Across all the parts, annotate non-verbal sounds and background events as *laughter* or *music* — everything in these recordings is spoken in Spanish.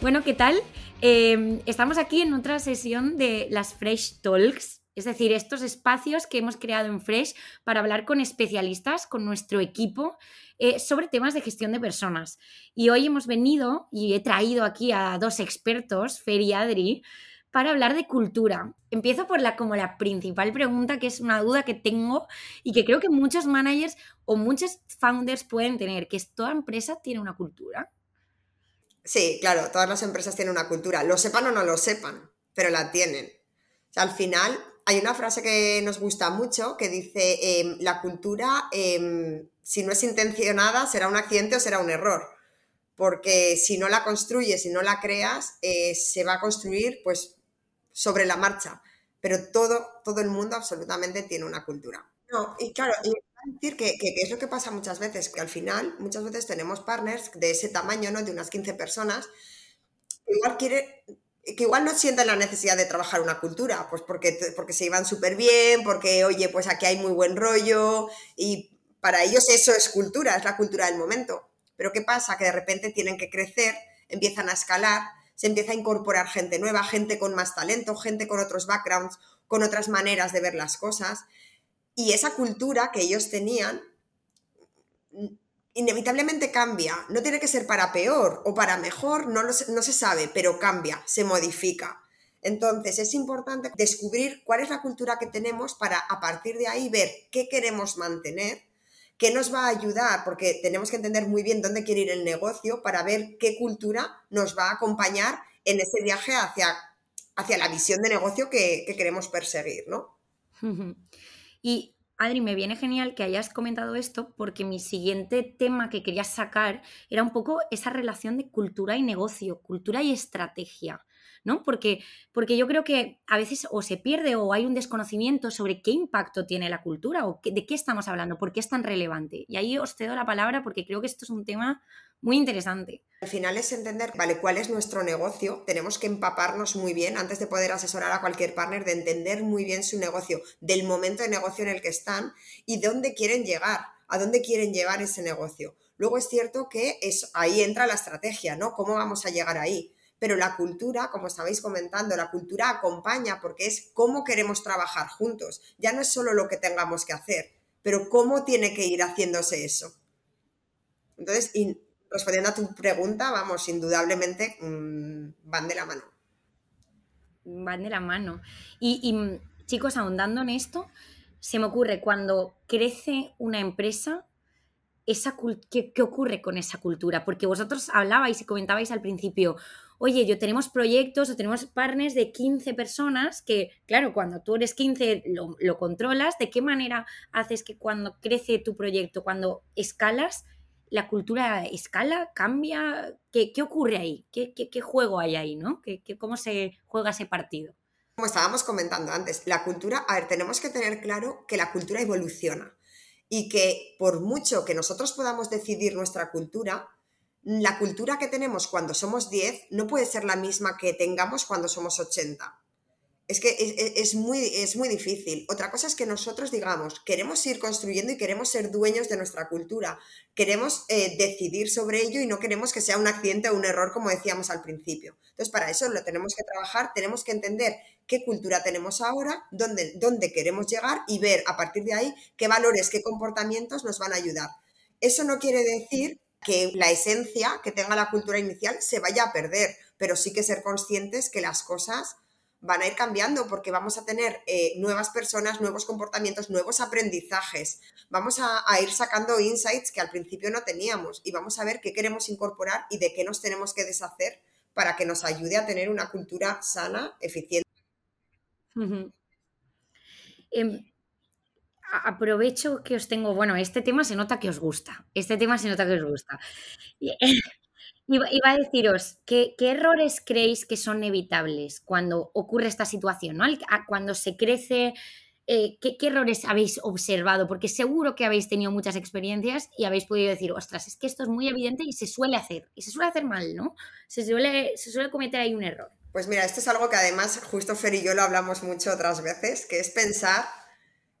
Bueno, ¿qué tal? Eh, estamos aquí en otra sesión de las Fresh Talks, es decir, estos espacios que hemos creado en Fresh para hablar con especialistas, con nuestro equipo, eh, sobre temas de gestión de personas. Y hoy hemos venido y he traído aquí a dos expertos, Fer y Adri, para hablar de cultura. Empiezo por la como la principal pregunta, que es una duda que tengo y que creo que muchos managers o muchos founders pueden tener, que es toda empresa tiene una cultura. Sí, claro, todas las empresas tienen una cultura, lo sepan o no lo sepan, pero la tienen. al final hay una frase que nos gusta mucho que dice, em, la cultura, em, si no es intencionada, será un accidente o será un error. Porque si no la construyes, si no la creas, eh, se va a construir pues sobre la marcha. Pero todo, todo el mundo absolutamente tiene una cultura. No, y claro, decir que, es lo que pasa muchas veces, que al final muchas veces tenemos partners de ese tamaño, ¿no? De unas 15 personas, que igual quiere que igual no sienten la necesidad de trabajar una cultura, pues porque, porque se iban súper bien, porque, oye, pues aquí hay muy buen rollo, y para ellos eso es cultura, es la cultura del momento. Pero ¿qué pasa? Que de repente tienen que crecer, empiezan a escalar, se empieza a incorporar gente nueva, gente con más talento, gente con otros backgrounds, con otras maneras de ver las cosas, y esa cultura que ellos tenían inevitablemente cambia. No tiene que ser para peor o para mejor, no, se sabe, pero cambia, se modifica. Entonces es importante descubrir cuál es la cultura que tenemos para a partir de ahí ver qué queremos mantener, qué nos va a ayudar, porque tenemos que entender muy bien dónde quiere ir el negocio para ver qué cultura nos va a acompañar en ese viaje hacia, hacia la visión de negocio que, que queremos perseguir, ¿no? *laughs* Y Adri, me viene genial que hayas comentado esto porque mi siguiente tema que quería sacar era un poco esa relación de cultura y negocio, cultura y estrategia. ¿No? Porque, porque yo creo que a veces o se pierde o hay un desconocimiento sobre qué impacto tiene la cultura o de qué estamos hablando, por qué es tan relevante. Y ahí os cedo la palabra porque creo que esto es un tema muy interesante. Al final es entender, vale, cuál es nuestro negocio. Tenemos que empaparnos muy bien antes de poder asesorar a cualquier partner, de entender muy bien su negocio, del momento de negocio en el que están y dónde quieren llegar, a dónde quieren llevar ese negocio. Luego es cierto que es, ahí entra la estrategia, ¿no? ¿Cómo vamos a llegar ahí? Pero la cultura, como estabais comentando, la cultura acompaña porque es cómo queremos trabajar juntos. Ya no es solo lo que tengamos que hacer, pero cómo tiene que ir haciéndose eso. Entonces, respondiendo a tu pregunta, vamos, indudablemente mm, van de la mano. Van de la mano. Y, chicos, ahondando en esto, se me ocurre cuando crece una empresa, esa ¿qué, ¿qué ocurre con esa cultura? Porque vosotros hablabais y comentabais al principio, oye, yo tenemos proyectos o tenemos partners de 15 personas que, claro, cuando tú eres 15 lo, controlas, ¿de qué manera haces que cuando crece tu proyecto, cuando escalas, la cultura escala, cambia? ¿Qué, ocurre ahí? ¿Qué, juego hay ahí, no? ¿Qué, cómo se juega ese partido? Como estábamos comentando antes, la cultura, a ver, tenemos que tener claro que la cultura evoluciona y que por mucho que nosotros podamos decidir nuestra cultura, la cultura que tenemos cuando somos 10 no puede ser la misma que tengamos cuando somos 80. Es que es, muy, es muy difícil. Otra cosa es que nosotros digamos, queremos ir construyendo y queremos ser dueños de nuestra cultura. Queremos eh, decidir sobre ello y no queremos que sea un accidente o un error, como decíamos al principio. Entonces, para eso lo tenemos que trabajar, tenemos que entender qué cultura tenemos ahora, dónde, dónde queremos llegar y ver a partir de ahí qué valores, qué comportamientos nos van a ayudar. Eso no quiere decir que la esencia que tenga la cultura inicial se vaya a perder, pero sí que ser conscientes que las cosas van a ir cambiando porque vamos a tener eh, nuevas personas, nuevos comportamientos, nuevos aprendizajes. Vamos a, ir sacando insights que al principio no teníamos y vamos a ver qué queremos incorporar y de qué nos tenemos que deshacer para que nos ayude a tener una cultura sana, eficiente aprovecho que os tengo, bueno, este tema se nota que os gusta, este tema se nota que os gusta. Iba, a deciros, ¿qué, errores creéis que son evitables cuando ocurre esta situación? ¿no? Cuando se crece, eh, ¿qué, errores habéis observado? Porque seguro que habéis tenido muchas experiencias y habéis podido decir, ostras, es que esto es muy evidente y se suele hacer, y se suele hacer mal, ¿no? Se suele, se suele cometer ahí un error. Pues mira, esto es algo que además justo Fer y yo lo hablamos mucho otras veces, que es pensar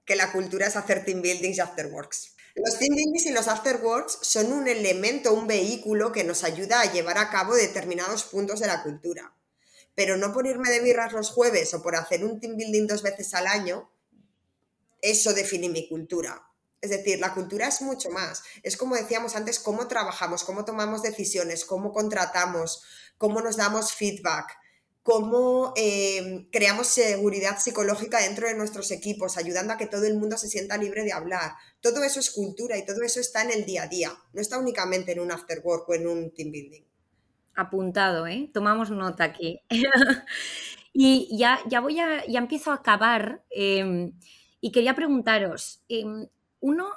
que la cultura es hacer team buildings y afterworks. Los team buildings y los afterworks son un elemento, un vehículo que nos ayuda a llevar a cabo determinados puntos de la cultura. Pero no por irme de birras los jueves o por hacer un team building dos veces al año, eso define mi cultura. Es decir, la cultura es mucho más. Es como decíamos antes, cómo trabajamos, cómo tomamos decisiones, cómo contratamos, cómo nos damos feedback, cómo eh, creamos seguridad psicológica dentro de nuestros equipos, ayudando a que todo el mundo se sienta libre de hablar. Todo eso es cultura y todo eso está en el día a día, no está únicamente en un after work o en un team building. Apuntado, ¿eh? Tomamos nota aquí. *laughs* y ya, ya voy a, ya empiezo a acabar em, y quería preguntaros, em, uno,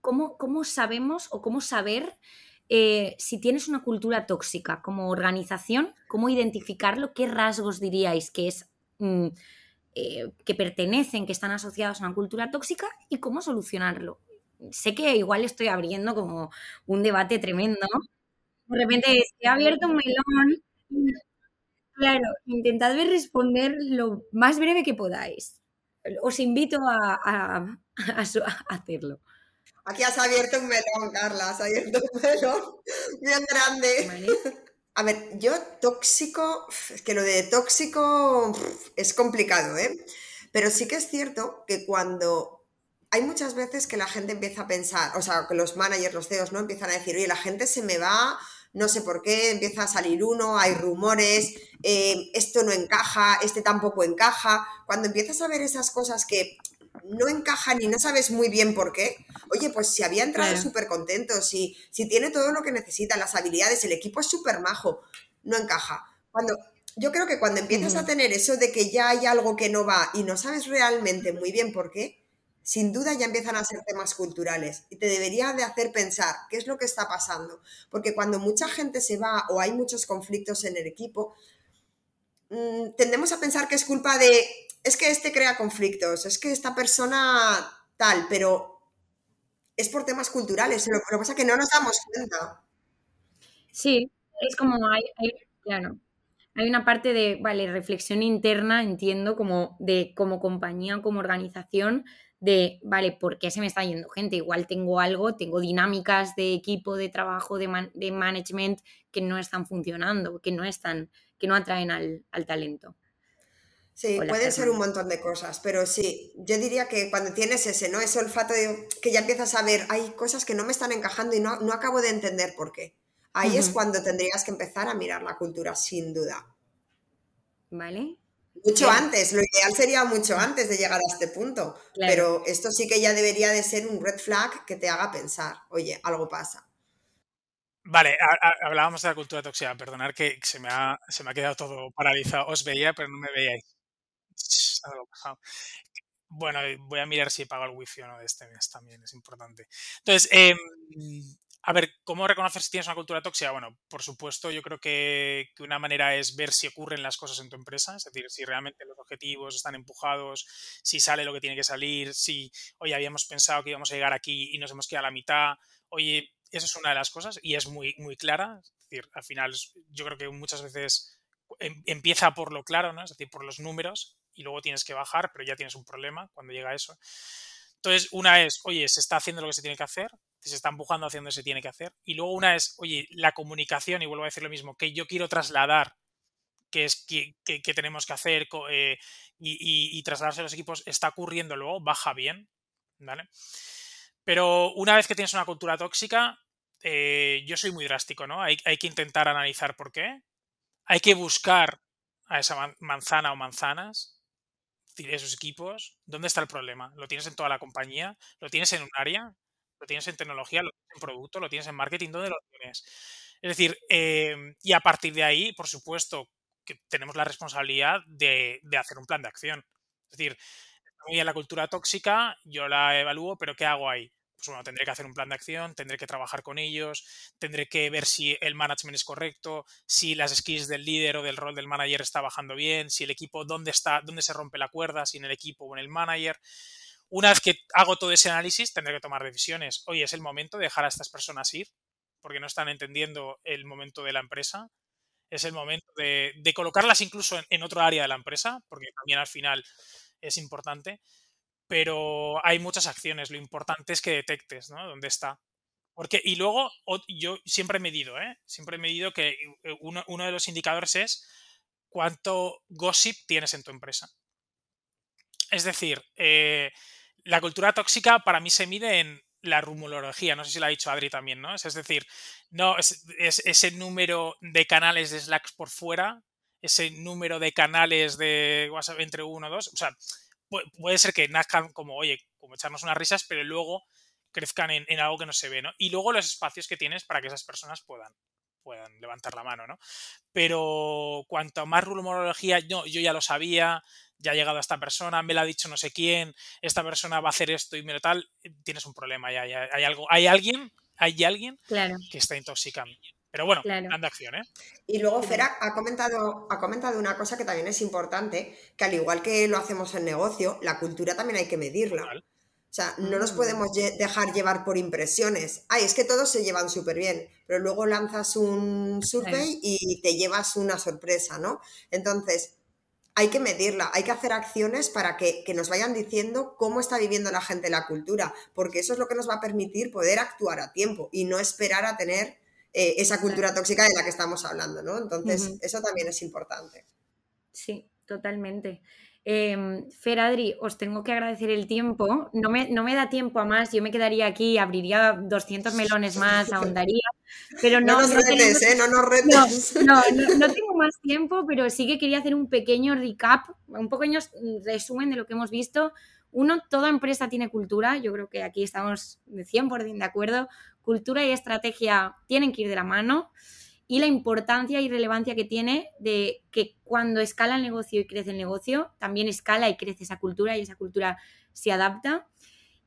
¿cómo, ¿cómo sabemos o cómo saber eh, si tienes una cultura tóxica como organización, ¿cómo identificarlo? ¿Qué rasgos diríais que es mm, eh, que pertenecen, que están asociados a una cultura tóxica y cómo solucionarlo? Sé que igual estoy abriendo como un debate tremendo. De repente he abierto un melón. Claro, intentad responder lo más breve que podáis. Os invito a hacerlo. Aquí has abierto un melón, Carla, has abierto un melón *laughs* bien grande. A ver, yo tóxico, es que lo de tóxico es complicado, ¿eh? Pero sí que es cierto que cuando hay muchas veces que la gente empieza a pensar, o sea, que los managers, los CEOs, ¿no? Empiezan a decir, oye, la gente se me va, no sé por qué, empieza a salir uno, hay rumores, eh, esto no encaja, este tampoco encaja. Cuando empiezas a ver esas cosas que no encajan y no sabes muy bien por qué, oye, pues si había entrado súper contento, si, si tiene todo lo que necesita, las habilidades, el equipo es súper majo, no encaja. Cuando, yo creo que cuando empiezas a tener eso de que ya hay algo que no va y no sabes realmente muy bien por qué, sin duda ya empiezan a ser temas culturales y te debería de hacer pensar qué es lo que está pasando. Porque cuando mucha gente se va o hay muchos conflictos en el equipo, mm, tendemos a pensar que es culpa de es que este crea conflictos, es que esta persona tal, pero es por temas culturales. Lo, que pasa es que no nos damos cuenta. Sí, es como hay, claro, hay una parte de, vale, reflexión interna, entiendo, como de como compañía o como organización, de, vale, ¿por qué se me está yendo gente? Igual tengo algo, tengo dinámicas de equipo, de trabajo, de, de management que no están funcionando, que no están, que no atraen al talento. Sí, pueden ser un montón de cosas, pero sí, yo diría que cuando tienes ese, ¿no? Ese olfato de, que ya empiezas a ver, hay cosas que no me están encajando y no, no acabo de entender por qué. Ahí es cuando tendrías que empezar a mirar la cultura, sin duda. ¿Vale? Mucho antes, lo ideal sería mucho antes de llegar a este punto, pero esto sí que ya debería de ser un red flag que te haga pensar, oye, algo pasa. Vale, hablábamos de la cultura tóxica, perdonad que se me, ha, se me ha quedado todo paralizado, os veía pero no me veíais. *laughs* Bueno, voy a mirar si he pagado el wifi o no de este mes también, es importante. Entonces, em, a ver, ¿cómo reconocer si tienes una cultura tóxica? Bueno, por supuesto, yo creo que, una manera es ver si ocurren las cosas en tu empresa, es decir, si realmente los objetivos están empujados, si sale lo que tiene que salir, si, oye, habíamos pensado que íbamos a llegar aquí y nos hemos quedado a la mitad, oye, esa es una de las cosas y es muy, muy clara, es decir, al final yo creo que muchas veces em, empieza por lo claro, ¿no? Es decir, por los números y luego tienes que bajar, pero ya tienes un problema cuando llega eso. Entonces, una es, oye, se está haciendo lo que se tiene que hacer, se está empujando haciendo lo que se tiene que hacer. Y luego una es, oye, la comunicación, y vuelvo a decir lo mismo, que yo quiero trasladar, que es que, tenemos que hacer eh, y, trasladarse a los equipos, está ocurriendo luego, baja bien, ¿vale? Pero una vez que tienes una cultura tóxica, eh, yo soy muy drástico, ¿no? Hay, hay que intentar analizar por qué. Hay que buscar a esa manzana o manzanas esos equipos, ¿dónde está el problema? ¿Lo tienes en toda la compañía? ¿Lo tienes en un área? ¿Lo tienes en tecnología? ¿Lo tienes en producto? ¿Lo tienes en marketing? ¿Dónde lo tienes? Es decir, em, y a partir de ahí, por supuesto, que tenemos la responsabilidad de, de hacer un plan de acción. Es decir, muy bien la cultura tóxica, yo la evalúo, pero ¿qué hago ahí? Pues bueno, tendré que hacer un plan de acción, tendré que trabajar con ellos, tendré que ver si el management es correcto, si las skills del líder o del rol del manager está bajando bien, si el equipo, dónde está, dónde se rompe la cuerda, si en el equipo o en el manager. Una vez que hago todo ese análisis, tendré que tomar decisiones. Oye, es el momento de dejar a estas personas ir, porque no están entendiendo el momento de la empresa. Es el momento de, colocarlas incluso en otro área de la empresa, porque también al final es importante pero hay muchas acciones. Lo importante es que detectes, ¿no? ¿Dónde está? Porque, y luego, yo siempre he medido, ¿eh? Siempre he medido que eh, uno, uno de los indicadores es cuánto gossip tienes en tu empresa. Es decir, eh, la cultura tóxica para mí se mide en la rumorología, no sé si lo ha dicho Adri también, ¿no? Es, decir, no es, ese número de canales de Slacks por fuera, ese número de canales de WhatsApp entre uno o dos, o sea, puede ser que nazcan como, oye, como echarnos unas risas, pero luego crezcan en, algo que no se ve, ¿no? Y luego los espacios que tienes para que esas personas puedan, puedan levantar la mano, ¿no? Pero cuanto más rumorología, yo, yo ya lo sabía, ya ha llegado a esta persona, me lo ha dicho no sé quién, esta persona va a hacer esto y me lo tal, tienes un problema, ya, hay algo, hay alguien, hay alguien que está intoxicando. Pero bueno, claro. de acción, ¿eh? Y luego Fera ha comentado, ha comentado una cosa que también es importante, que al igual que lo hacemos en negocio, la cultura también hay que medirla. O sea, no nos mm. podemos dejar llevar por impresiones. Ay, es que todos se llevan súper bien, pero luego lanzas un survey y te llevas una sorpresa, ¿no? Entonces, hay que medirla, hay que hacer acciones para que, nos vayan diciendo cómo está viviendo la gente la cultura, porque eso es lo que nos va a permitir poder actuar a tiempo y no esperar a tener eh, esa cultura tóxica de la que estamos hablando, ¿no? Entonces, eso también es importante. Sí, totalmente. Eh, Fer Adri, os tengo que agradecer el tiempo. No me, no me da tiempo a más. Yo me quedaría aquí, abriría 200 melones más, ahondaría. Pero *laughs* no, no nos retes, ¿eh? No nos retes. No, *laughs* no, tengo más tiempo, pero sí que quería hacer un pequeño recap, un pequeño resumen de lo que hemos visto. Uno, toda empresa tiene cultura. Yo creo que aquí estamos de 100% de acuerdo. Cultura y estrategia tienen que ir de la mano y la importancia y relevancia que tiene de que cuando escala el negocio y crece el negocio, también escala y crece esa cultura y esa cultura se adapta.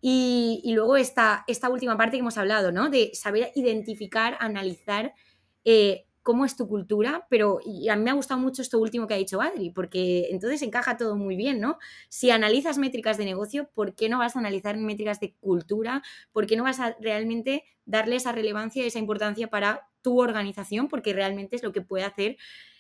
Y, luego esta, esta última parte que hemos hablado, ¿no? De saber identificar, analizar eh, cómo es tu cultura, pero y a mí me ha gustado mucho esto último que ha dicho Adri, porque entonces encaja todo muy bien, ¿no? Si analizas métricas de negocio, ¿por qué no vas a analizar métricas de cultura? ¿Por qué no vas a realmente darle esa relevancia y esa importancia para tu organización? Porque realmente es lo que puede hacer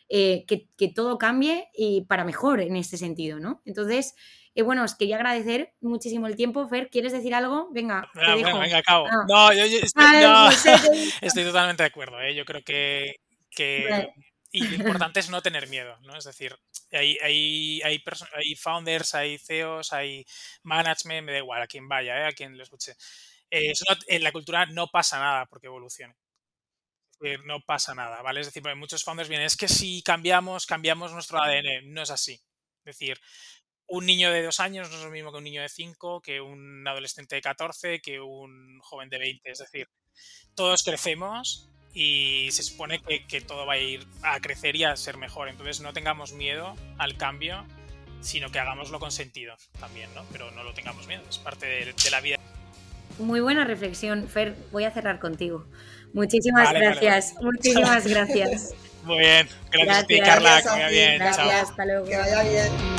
eh, que, todo cambie y para mejor en este sentido, ¿no? Entonces, eh, bueno, os quería agradecer muchísimo el tiempo. Fer, ¿quieres decir algo? Venga. Ah, venga, acabo. Ah. No, yo, estoy, *laughs* estoy, totalmente de acuerdo. ¿eh? Yo creo que y lo *laughs* importante es no tener miedo, ¿no? Es decir, hay, hay, hay, hay founders, hay CEOs, hay management, me da igual a quien vaya, ¿eh? a quien lo escuche. Eh, en la cultura no pasa nada porque evolucione. no pasa nada, ¿vale? Es decir, muchos founders vienen, es que si cambiamos, cambiamos nuestro ADN. No es así. Es decir, un niño de dos años no es lo mismo que un niño de cinco, que un adolescente de 14, que un joven de 20. Es decir, todos crecemos y se supone que, todo va a ir a crecer y a ser mejor. Entonces no tengamos miedo al cambio, sino que hagámoslo con sentido también, ¿no? Pero no lo tengamos miedo, es parte de, la vida. Muy buena reflexión, Fer. Voy a cerrar contigo. Muchísimas gracias. Muchísimas *laughs* gracias. Muy bien. Gracias, a ti, Carla. que vaya bien. Gracias, hasta luego. Que vaya bien.